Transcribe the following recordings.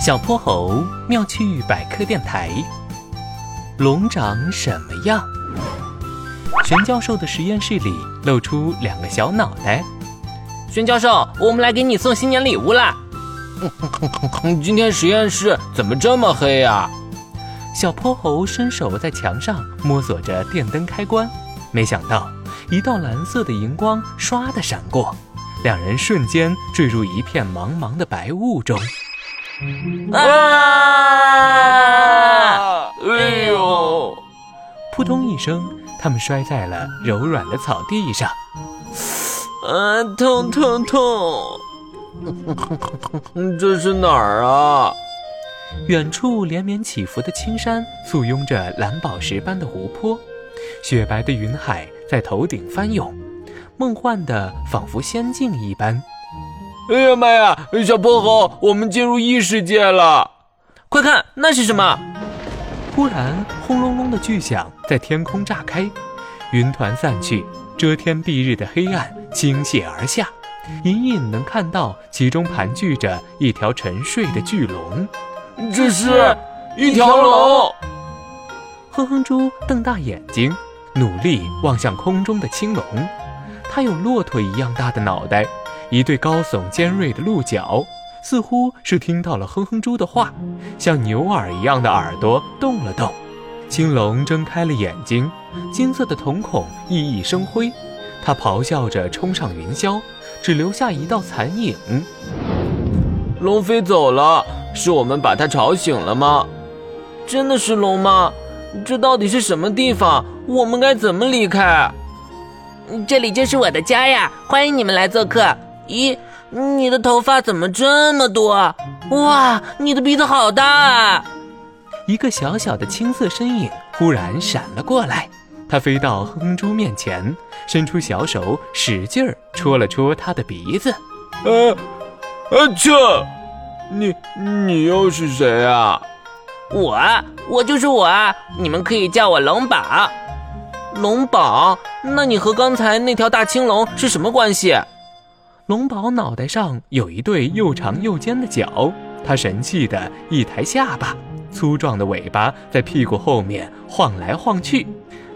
小泼猴妙趣百科电台：龙长什么样？玄教授的实验室里露出两个小脑袋。玄教授，我们来给你送新年礼物啦！今天实验室怎么这么黑呀？小泼猴伸手在墙上摸索着电灯开关，没想到一道蓝色的荧光唰的闪过，两人瞬间坠入一片茫茫的白雾中。啊！哎呦！扑通一声，他们摔在了柔软的草地上。啊，痛痛痛！这是哪儿啊？远处连绵起伏的青山，簇拥着蓝宝石般的湖泊，雪白的云海在头顶翻涌，梦幻的仿佛仙境一般。哎呀妈呀！小泼猴，我们进入异世界了！快看，那是什么？突然，轰隆隆的巨响在天空炸开，云团散去，遮天蔽日的黑暗倾泻而下，隐隐能看到其中盘踞着一条沉睡的巨龙。这是一条龙！哼哼猪瞪大眼睛，努力望向空中的青龙，它有骆驼一样大的脑袋。一对高耸尖锐的鹿角，似乎是听到了哼哼猪的话，像牛耳一样的耳朵动了动。青龙睁开了眼睛，金色的瞳孔熠熠生辉，它咆哮着冲上云霄，只留下一道残影。龙飞走了，是我们把它吵醒了吗？真的是龙吗？这到底是什么地方？我们该怎么离开？这里就是我的家呀，欢迎你们来做客。咦，你的头发怎么这么多？哇，你的鼻子好大啊！一个小小的青色身影忽然闪了过来，它飞到哼哼猪面前，伸出小手，使劲儿戳了戳他的鼻子。呃，啊切！你你又是谁啊？我，我就是我啊！你们可以叫我龙宝。龙宝？那你和刚才那条大青龙是什么关系？龙宝脑袋上有一对又长又尖的角，它神气的一抬下巴，粗壮的尾巴在屁股后面晃来晃去。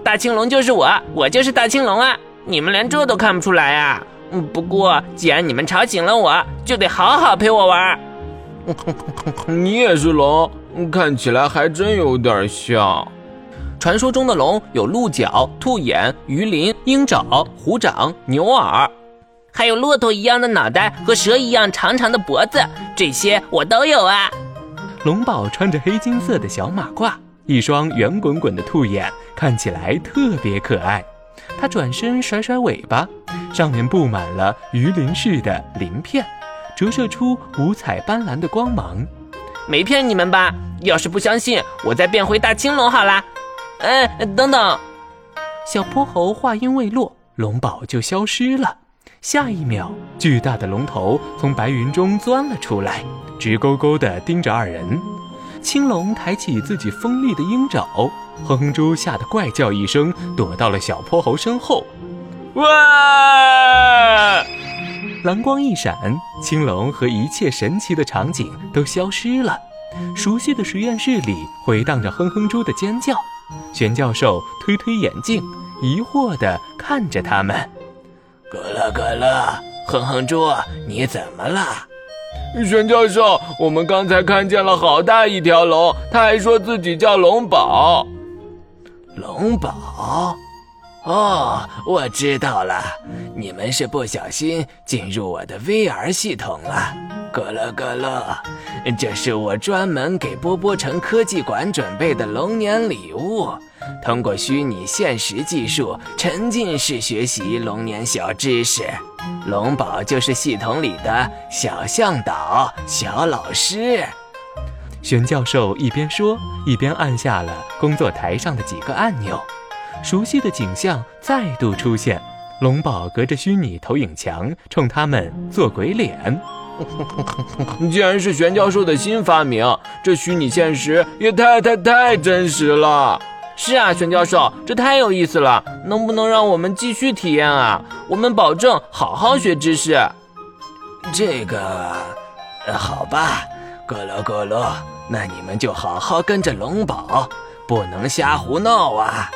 大青龙就是我，我就是大青龙啊！你们连这都看不出来啊？嗯，不过既然你们吵醒了我，就得好好陪我玩。你也是龙，看起来还真有点像。传说中的龙有鹿角、兔眼、鱼鳞、鹰爪、虎掌、牛耳。还有骆驼一样的脑袋和蛇一样长长的脖子，这些我都有啊。龙宝穿着黑金色的小马褂，一双圆滚滚的兔眼，看起来特别可爱。他转身甩甩尾巴，上面布满了鱼鳞似的鳞片，折射出五彩斑斓的光芒。没骗你们吧？要是不相信，我再变回大青龙好啦。哎，等等！小泼猴话音未落，龙宝就消失了。下一秒，巨大的龙头从白云中钻了出来，直勾勾地盯着二人。青龙抬起自己锋利的鹰爪，哼哼猪吓得怪叫一声，躲到了小泼猴身后。哇！蓝光一闪，青龙和一切神奇的场景都消失了。熟悉的实验室里回荡着哼哼猪的尖叫。玄教授推推眼镜，疑惑地看着他们。咯乐可乐，哼哼猪，你怎么了？玄教授，我们刚才看见了好大一条龙，他还说自己叫龙宝。龙宝？哦，我知道了，你们是不小心进入我的 VR 系统了。咯乐咯乐，这是我专门给波波城科技馆准备的龙年礼物。通过虚拟现实技术，沉浸式学习龙年小知识。龙宝就是系统里的小向导、小老师。玄教授一边说，一边按下了工作台上的几个按钮。熟悉的景象再度出现，龙宝隔着虚拟投影墙冲他们做鬼脸。既然是玄教授的新发明，这虚拟现实也太太太真实了。是啊，玄教授，这太有意思了，能不能让我们继续体验啊？我们保证好好学知识。这个，好吧，咕噜咕噜，那你们就好好跟着龙宝，不能瞎胡闹啊！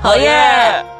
好耶！